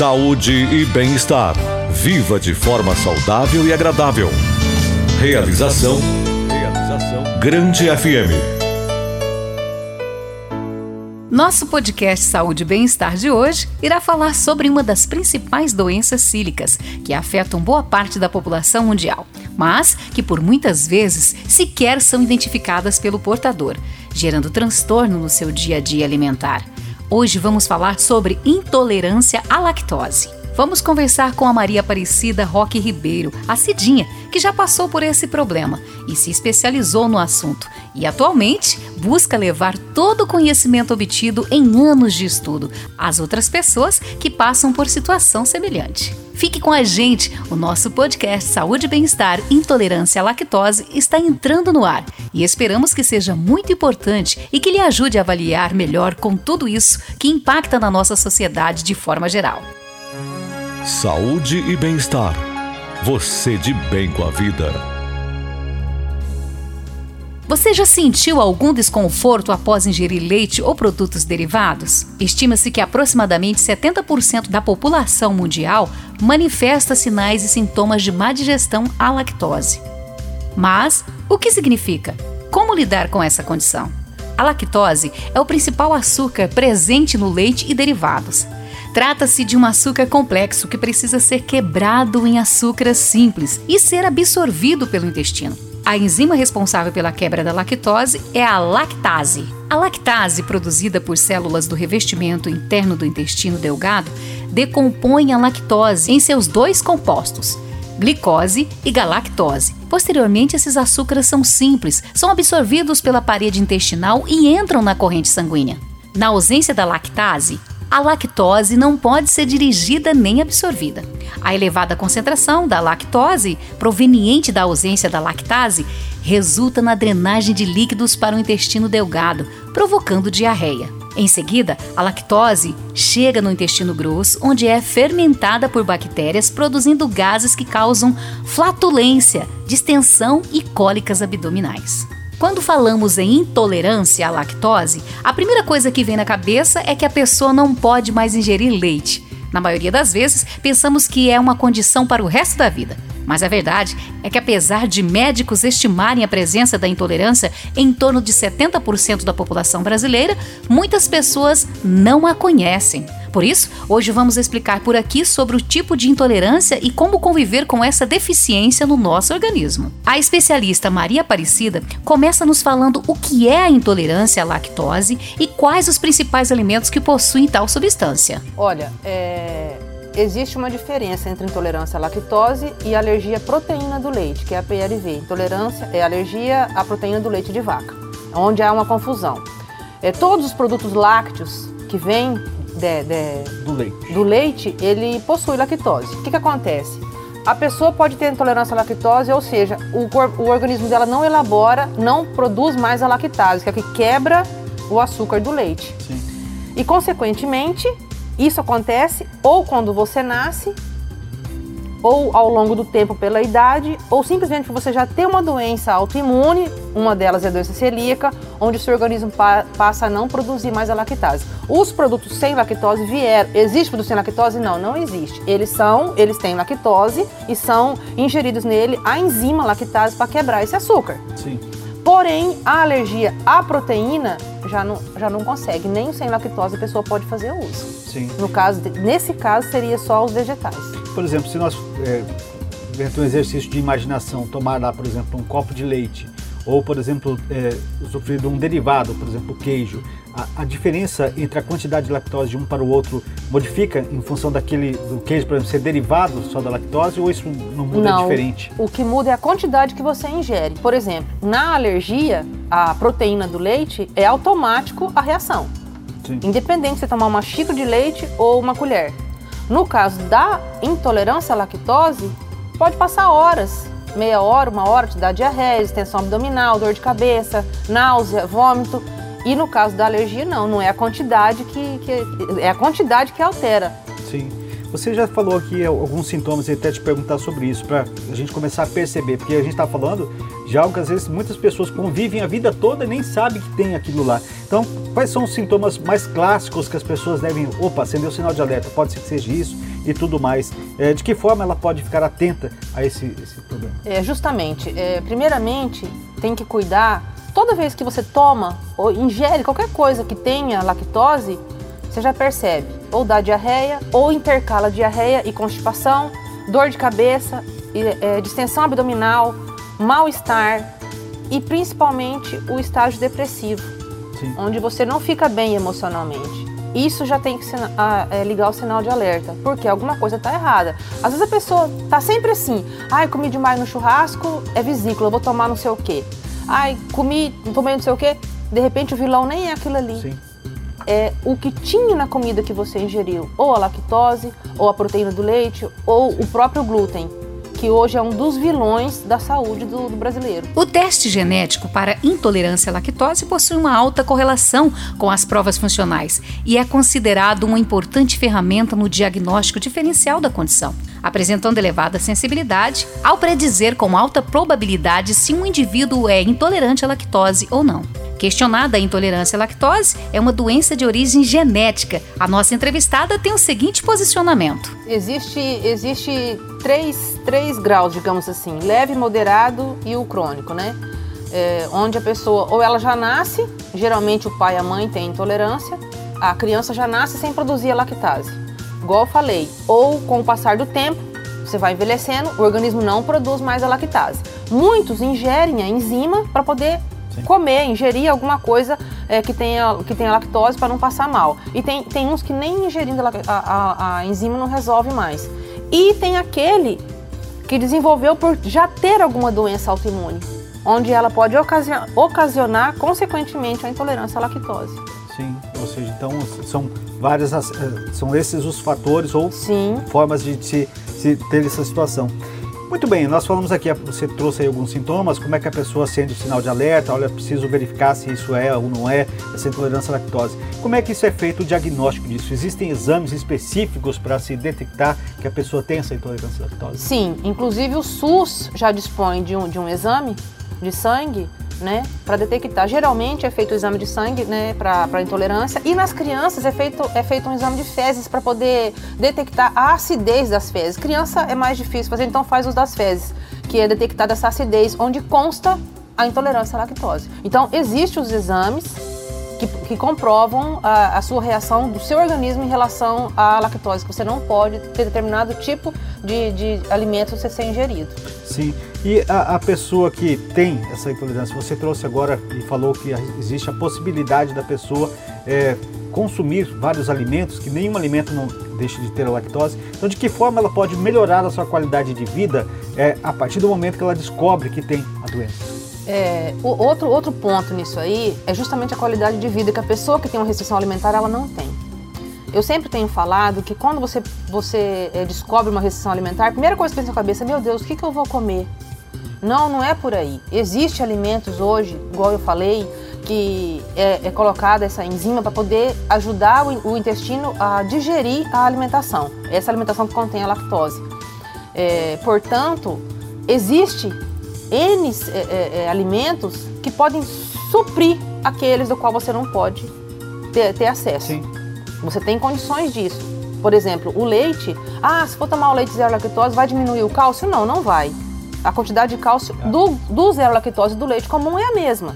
Saúde e bem-estar. Viva de forma saudável e agradável. Realização. Realização. Grande FM. Nosso podcast Saúde e Bem-Estar de hoje irá falar sobre uma das principais doenças cílicas que afetam boa parte da população mundial, mas que por muitas vezes sequer são identificadas pelo portador, gerando transtorno no seu dia a dia alimentar. Hoje vamos falar sobre intolerância à lactose. Vamos conversar com a Maria Aparecida Roque Ribeiro, a Cidinha, que já passou por esse problema e se especializou no assunto e atualmente busca levar todo o conhecimento obtido em anos de estudo às outras pessoas que passam por situação semelhante. Fique com a gente, o nosso podcast Saúde e Bem-Estar Intolerância à Lactose está entrando no ar e esperamos que seja muito importante e que lhe ajude a avaliar melhor com tudo isso que impacta na nossa sociedade de forma geral. Saúde e bem-estar. Você de bem com a vida. Você já sentiu algum desconforto após ingerir leite ou produtos derivados? Estima-se que aproximadamente 70% da população mundial manifesta sinais e sintomas de má digestão à lactose. Mas o que significa? Como lidar com essa condição? A lactose é o principal açúcar presente no leite e derivados. Trata-se de um açúcar complexo que precisa ser quebrado em açúcares simples e ser absorvido pelo intestino. A enzima responsável pela quebra da lactose é a lactase. A lactase, produzida por células do revestimento interno do intestino delgado, decompõe a lactose em seus dois compostos, glicose e galactose. Posteriormente, esses açúcares são simples, são absorvidos pela parede intestinal e entram na corrente sanguínea. Na ausência da lactase, a lactose não pode ser dirigida nem absorvida. A elevada concentração da lactose, proveniente da ausência da lactase, resulta na drenagem de líquidos para o intestino delgado, provocando diarreia. Em seguida, a lactose chega no intestino grosso, onde é fermentada por bactérias, produzindo gases que causam flatulência, distensão e cólicas abdominais. Quando falamos em intolerância à lactose, a primeira coisa que vem na cabeça é que a pessoa não pode mais ingerir leite. Na maioria das vezes, pensamos que é uma condição para o resto da vida. Mas a verdade é que, apesar de médicos estimarem a presença da intolerância em torno de 70% da população brasileira, muitas pessoas não a conhecem. Por isso, hoje vamos explicar por aqui sobre o tipo de intolerância e como conviver com essa deficiência no nosso organismo. A especialista Maria Aparecida começa nos falando o que é a intolerância à lactose e quais os principais alimentos que possuem tal substância. Olha, é existe uma diferença entre intolerância à lactose e alergia à proteína do leite, que é a PLV. Intolerância é alergia à proteína do leite de vaca, onde há uma confusão. É, todos os produtos lácteos que vêm de, de, do, leite. do leite, ele possui lactose. O que, que acontece? A pessoa pode ter intolerância à lactose, ou seja, o, o organismo dela não elabora, não produz mais a lactase, que é o que quebra o açúcar do leite. Sim. E, consequentemente, isso acontece ou quando você nasce, ou ao longo do tempo pela idade, ou simplesmente porque você já tem uma doença autoimune, uma delas é a doença celíaca, onde o seu organismo pa passa a não produzir mais a lactase. Os produtos sem lactose vieram. Existe produto sem lactose? Não, não existe. Eles são, eles têm lactose e são ingeridos nele a enzima lactase para quebrar esse açúcar. Sim. Porém, a alergia à proteína já não, já não consegue. Nem sem lactose a pessoa pode fazer uso. Sim. No caso, nesse caso, seria só os vegetais. Por exemplo, se nós é, um exercício de imaginação, tomar lá, por exemplo, um copo de leite, ou, por exemplo, é, sofrer de um derivado, por exemplo, queijo, a, a, diferença entre a quantidade de lactose de um para o outro modifica em função daquele do queijo, por exemplo, ser derivado só da lactose ou isso não muda não, diferente? O que muda é a quantidade que você ingere. Por exemplo, na alergia, a proteína do leite é automático a reação. Sim. Independente de você tomar uma xícara de leite ou uma colher. No caso da intolerância à lactose, pode passar horas, meia hora, uma hora, te dá diarreia, extensão abdominal, dor de cabeça, náusea, vômito. E no caso da alergia, não, não é a quantidade que, que é a quantidade que altera. Sim. Você já falou aqui alguns sintomas e até te perguntar sobre isso, para a gente começar a perceber, porque a gente está falando de algo que às vezes muitas pessoas convivem a vida toda e nem sabem que tem aquilo lá. Então, quais são os sintomas mais clássicos que as pessoas devem, opa, acender o sinal de alerta? Pode ser que seja isso. e tudo mais. É, de que forma ela pode ficar atenta a esse, esse problema? É, justamente, é, primeiramente, tem que cuidar, toda vez que você toma ou ingere qualquer coisa que tenha lactose, você já percebe, ou dá diarreia, ou intercala diarreia e constipação, dor de cabeça, é, distensão abdominal, mal-estar e principalmente o estágio depressivo, Sim. onde você não fica bem emocionalmente. Isso já tem que é, ligar o sinal de alerta, porque alguma coisa está errada. Às vezes a pessoa está sempre assim: ai, comi demais no churrasco, é vesícula, vou tomar não sei o quê. Ai, comi, tomei não sei o quê. De repente o vilão nem é aquilo ali. Sim é o que tinha na comida que você ingeriu, ou a lactose, ou a proteína do leite, ou o próprio glúten que hoje é um dos vilões da saúde do, do, brasileiro. O teste genético para intolerância à lactose possui uma alta correlação com as provas funcionais e é considerado uma importante ferramenta no diagnóstico diferencial da condição, apresentando elevada sensibilidade ao predizer com alta probabilidade se um indivíduo é intolerante à lactose ou não. Questionada a intolerância à lactose, é uma doença de origem genética. A nossa entrevistada tem o seguinte posicionamento: existe, existe três, três graus, digamos assim, leve, moderado e o crônico, né? É, onde a pessoa ou ela já nasce, geralmente o pai e a mãe têm intolerância, a criança já nasce sem produzir a lactase. Igual eu falei, ou com o passar do tempo, você vai envelhecendo, o organismo não produz mais a lactase. Muitos ingerem a enzima para poder Sim. comer, ingerir alguma coisa é, que, tenha, que tenha lactose para não passar mal. E tem, tem uns que nem ingerindo a, a, a enzima não resolve mais. E tem aquele que desenvolveu por já ter alguma doença autoimune, onde ela pode ocasionar, ocasionar consequentemente a intolerância à lactose. Sim, ou seja, então são várias, eh, são esses os fatores ou Sim. formas de se, se ter essa situação. Muito bem, nós falamos aqui, você trouxe aí alguns sintomas, como é que a pessoa sente o sinal de alerta, olha, preciso verificar se isso é ou não é essa intolerância à lactose. Como é que isso é feito o diagnóstico disso? Existem exames específicos para se detectar que a pessoa tem essa intolerância à lactose? Sim, inclusive o SUS já dispõe de um, de um exame de sangue né, para detectar. Geralmente é feito o exame de sangue, né, para intolerância e nas crianças é feito, é feito um exame de fezes para poder detectar a acidez das fezes. Criança é mais difícil fazer, então faz os das fezes, que é detectada essa acidez, onde consta a intolerância à lactose. Então, existem os exames que, que comprovam a, a, sua reação do seu organismo em relação à lactose, que você não pode ter determinado tipo de, de alimento ser ingerido. Sim, e a, a, pessoa que tem essa intolerância, você trouxe agora e falou que existe a possibilidade da pessoa é, consumir vários alimentos, que nenhum alimento não deixe de ter a lactose. Então, de que forma ela pode melhorar a sua qualidade de vida é, a partir do momento que ela descobre que tem a doença? É, o outro, outro ponto nisso aí é justamente a qualidade de vida que a pessoa que tem uma restrição alimentar ela não tem. Eu sempre tenho falado que quando você, você é, descobre uma restrição alimentar, a primeira coisa que pensa na cabeça é, meu Deus, o que, que eu vou comer? Não, não é por aí. Existem alimentos hoje, igual eu falei, que é, é colocada essa enzima para poder ajudar o, o, intestino a digerir a alimentação, essa alimentação que contém a lactose. É, portanto, existe N é, é, é, alimentos que podem suprir aqueles do qual você não pode ter, ter acesso. Sim. Você tem condições disso. Por exemplo, o leite. Ah, se for tomar o leite zero lactose, vai diminuir o cálcio? Não, não vai. A quantidade de cálcio do, do zero lactose do leite comum é a mesma.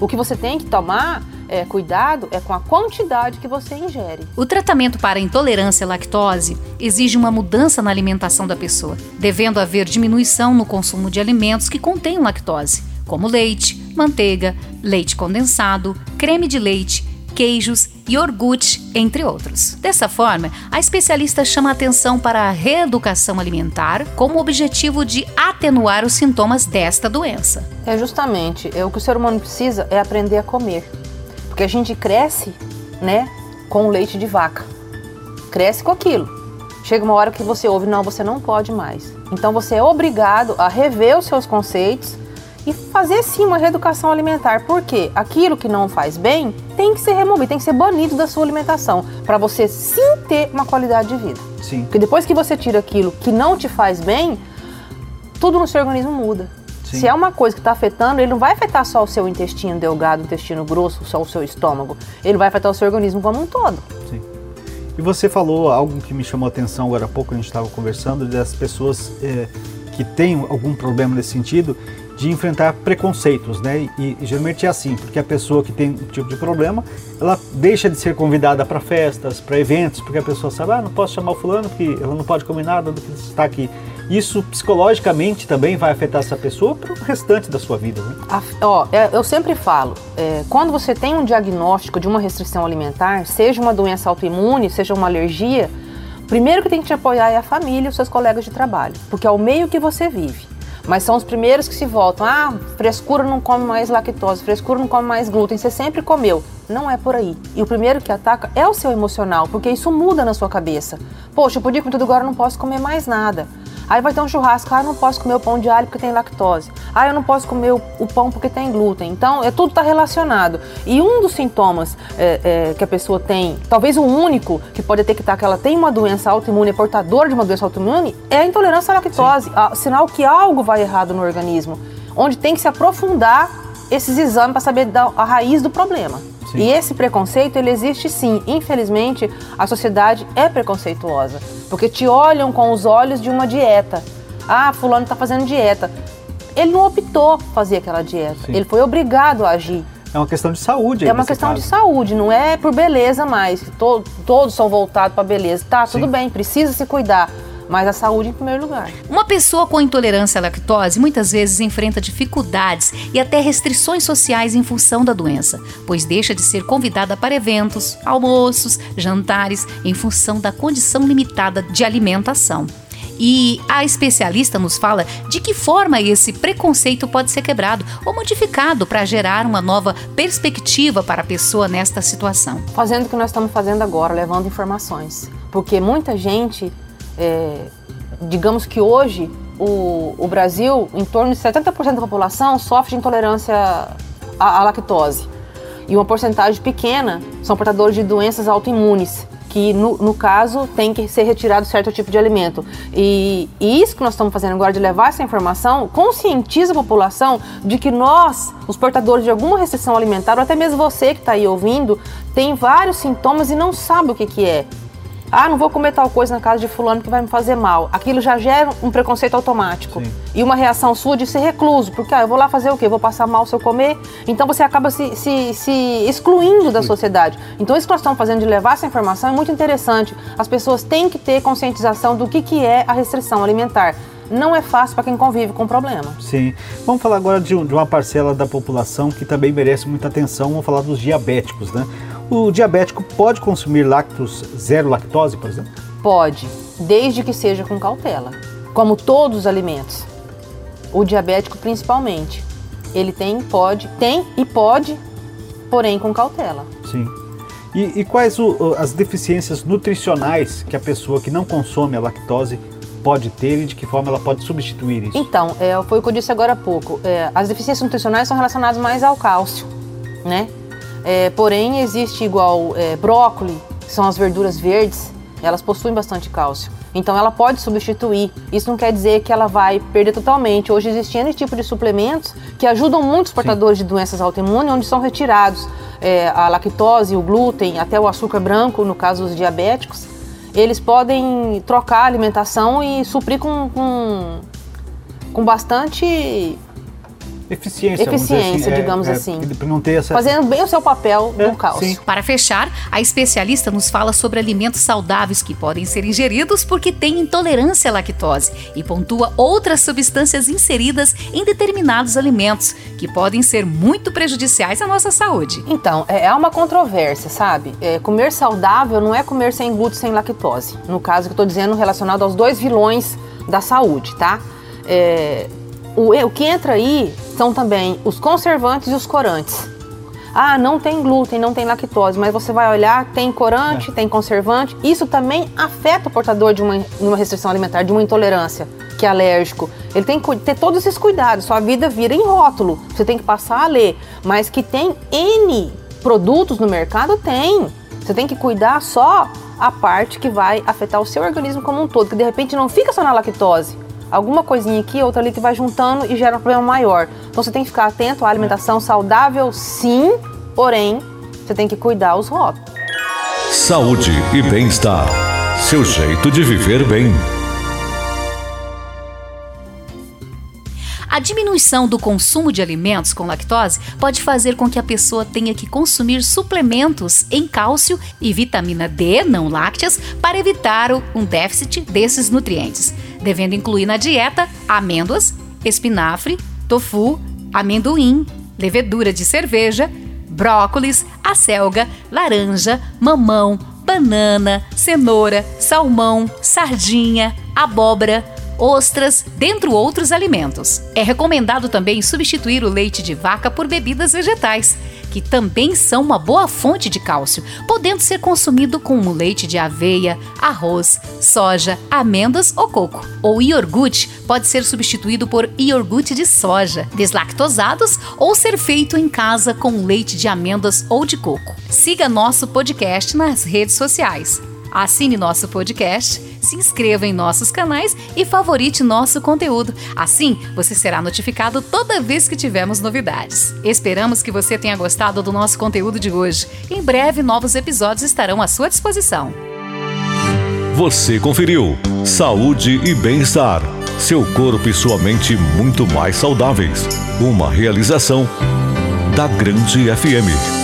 O que você tem que tomar é, cuidado é com a quantidade que você ingere. O tratamento para intolerância à lactose exige uma mudança na alimentação da pessoa, devendo haver diminuição no consumo de alimentos que contêm lactose, como leite, manteiga, leite condensado, creme de leite, queijos, iogurte, entre outros. Dessa forma, a especialista chama atenção para a reeducação alimentar com o objetivo de atenuar os sintomas desta doença. É justamente, é o que o ser humano precisa é aprender a comer. Porque a gente cresce, né, com leite de vaca. Cresce com aquilo. Chega uma hora que você ouve, não, você não pode mais. Então você é obrigado a rever os seus conceitos e fazer sim uma reeducação alimentar, porque aquilo que não faz bem tem que ser removido, tem que ser banido da sua alimentação, para você sim ter uma qualidade de vida. Sim. Porque depois que você tira aquilo que não te faz bem, tudo no seu organismo muda. Sim. Se é uma coisa que está afetando, ele não vai afetar só o seu intestino delgado, o intestino grosso, só o seu estômago. Ele vai afetar o seu organismo como um todo. Sim. E você falou algo que me chamou a atenção agora há pouco, a gente estava conversando, das pessoas é, que têm algum problema nesse sentido, de enfrentar preconceitos, né? E, e, geralmente é assim, porque a pessoa que tem um tipo de problema, ela deixa de ser convidada para festas, para eventos, porque a pessoa sabe, ah, não posso chamar o fulano porque ela não pode comer nada do que está aqui. Isso psicologicamente também vai afetar essa pessoa para o restante da sua vida, né? A, ó, é, eu sempre falo, é, quando você tem um diagnóstico de uma restrição alimentar, seja uma doença autoimune, seja uma alergia, primeiro que tem que te apoiar é a família e os seus colegas de trabalho, porque é o meio que você vive mas são os primeiros que se voltam. Ah, frescura não come mais lactose, frescura não come mais glúten, você sempre comeu. Não é por aí. E o primeiro que ataca é o seu emocional, porque isso muda na sua cabeça. Poxa, eu podia comer tudo agora, não posso comer mais nada. Aí vai ter um churrasco, ah, eu não posso comer o pão de alho porque tem lactose. Ah, eu não posso comer o, o pão porque tem glúten. Então, é tudo está relacionado. E um dos sintomas é, é, que a pessoa tem, talvez o único que pode detectar que ela tem uma doença autoimune, é portadora de uma doença autoimune, é a intolerância à lactose. A, sinal que algo vai errado no organismo. Onde tem que se aprofundar esses exames para saber da, a raiz do problema. Sim. E esse preconceito, ele existe sim. Infelizmente, a sociedade é preconceituosa. Porque te olham com os olhos de uma dieta. Ah, fulano está fazendo dieta. Ele não optou fazer aquela dieta. Sim. Ele foi obrigado a agir. É uma questão de saúde. É uma questão caso. de saúde, não é por beleza mais. To todos são voltados para beleza. Tá, Sim. tudo bem, precisa se cuidar mas a saúde em primeiro lugar. Uma pessoa com intolerância à lactose muitas vezes enfrenta dificuldades e até restrições sociais em função da doença, pois deixa de ser convidada para eventos, almoços, jantares, em função da condição limitada de alimentação. E a especialista nos fala de que forma esse preconceito pode ser quebrado ou modificado para gerar uma nova perspectiva para a pessoa nesta situação. Fazendo o que nós estamos fazendo agora, levando informações. Porque muita gente é, digamos que hoje o, o, Brasil, em torno de 70% da população sofre de intolerância à, à, lactose. E uma porcentagem pequena são portadores de doenças autoimunes, que no, no caso tem que ser retirado certo tipo de alimento. E, e isso que nós estamos fazendo agora, de levar essa informação, conscientiza a população de que nós, os portadores de alguma restrição alimentar, ou até mesmo você que está aí ouvindo, tem vários sintomas e não sabe o que, que é. Ah, não vou comer tal coisa na casa de fulano que vai me fazer mal. Aquilo já gera um preconceito automático. Sim. E uma reação sua de ser recluso. Porque, ah, eu vou lá fazer o quê? Vou passar mal se eu comer? Então você acaba se, se, se excluindo da sociedade. Então isso que nós estamos fazendo de levar essa informação é muito interessante. As pessoas têm que ter conscientização do que, que é a restrição alimentar não é fácil para quem convive com o problema. Sim. Vamos falar agora de, de, uma parcela da população que também merece muita atenção. Vamos falar dos diabéticos, né? O diabético pode consumir lácteos zero lactose, por exemplo? Pode, desde que seja com cautela. Como todos os alimentos. O diabético principalmente. Ele tem, pode, tem e pode, porém com cautela. Sim. E, e quais o, as deficiências nutricionais que a pessoa que não consome a lactose pode ter e de que forma ela pode substituir isso? Então, é, foi o que eu disse agora há pouco. É, as deficiências nutricionais são relacionadas mais ao cálcio, né? É, porém, existe igual é, brócolis, que são as verduras verdes, elas possuem bastante cálcio. Então ela pode substituir. Isso não quer dizer que ela vai perder totalmente. Hoje existem esse tipo de suplementos que ajudam muitos portadores Sim. de doenças autoimunes, onde são retirados é, a lactose, o glúten, até o açúcar branco, no caso dos diabéticos. Eles podem trocar a alimentação e suprir com, com, com bastante eficiência. Eficiência, assim, digamos é, é assim. É, não ter essa... Fazendo bem o seu papel é, no caos. Sim. Para fechar, a especialista nos fala sobre alimentos saudáveis que podem ser ingeridos porque têm intolerância à lactose e pontua outras substâncias inseridas em determinados alimentos que podem ser muito prejudiciais à nossa saúde. Então, é, é uma controvérsia, sabe? É, comer saudável não é comer sem glúten, sem lactose. No caso que eu estou dizendo relacionado aos dois vilões da saúde, tá? É, o, o que entra aí são também os conservantes e os corantes. Ah, não tem glúten, não tem lactose, mas você vai olhar, tem corante, é. tem conservante. Isso também afeta o portador de uma, uma restrição alimentar, de uma intolerância, que é alérgico. Ele tem que ter todos esses cuidados. Sua vida vira em rótulo. Você tem que passar a ler. Mas que tem N produtos no mercado, tem. Você tem que cuidar só a parte que vai afetar o seu organismo como um todo, que de repente não fica só na lactose alguma coisinha aqui, outra ali que vai juntando e gera um problema maior. Então você tem que ficar atento à alimentação saudável, sim, porém você tem que cuidar os rótulos. Saúde e bem-estar. Seu jeito de viver bem. A diminuição do consumo de alimentos com lactose pode fazer com que a pessoa tenha que consumir suplementos em cálcio e vitamina D não lácteas para evitar um déficit desses nutrientes, devendo incluir na dieta amêndoas, espinafre, tofu, amendoim, levedura de cerveja, brócolis, acelga, laranja, mamão, banana, cenoura, salmão, sardinha, abóbora, ostras, dentre outros alimentos. É recomendado também substituir o leite de vaca por bebidas vegetais, que também são uma boa fonte de cálcio, podendo ser consumido com leite de aveia, arroz, soja, amêndoas ou coco. O iogurte pode ser substituído por iogurte de soja, deslactosados ou ser feito em casa com leite de amêndoas ou de coco. Siga nosso podcast nas redes sociais. Assine nosso podcast, se inscreva em nossos canais e favorite nosso conteúdo. Assim, você será notificado toda vez que tivermos novidades. Esperamos que você tenha gostado do nosso conteúdo de hoje. Em breve, novos episódios estarão à sua disposição. Você conferiu Saúde e Bem-Estar. Seu corpo e sua mente muito mais saudáveis. Uma realização da Grande FM.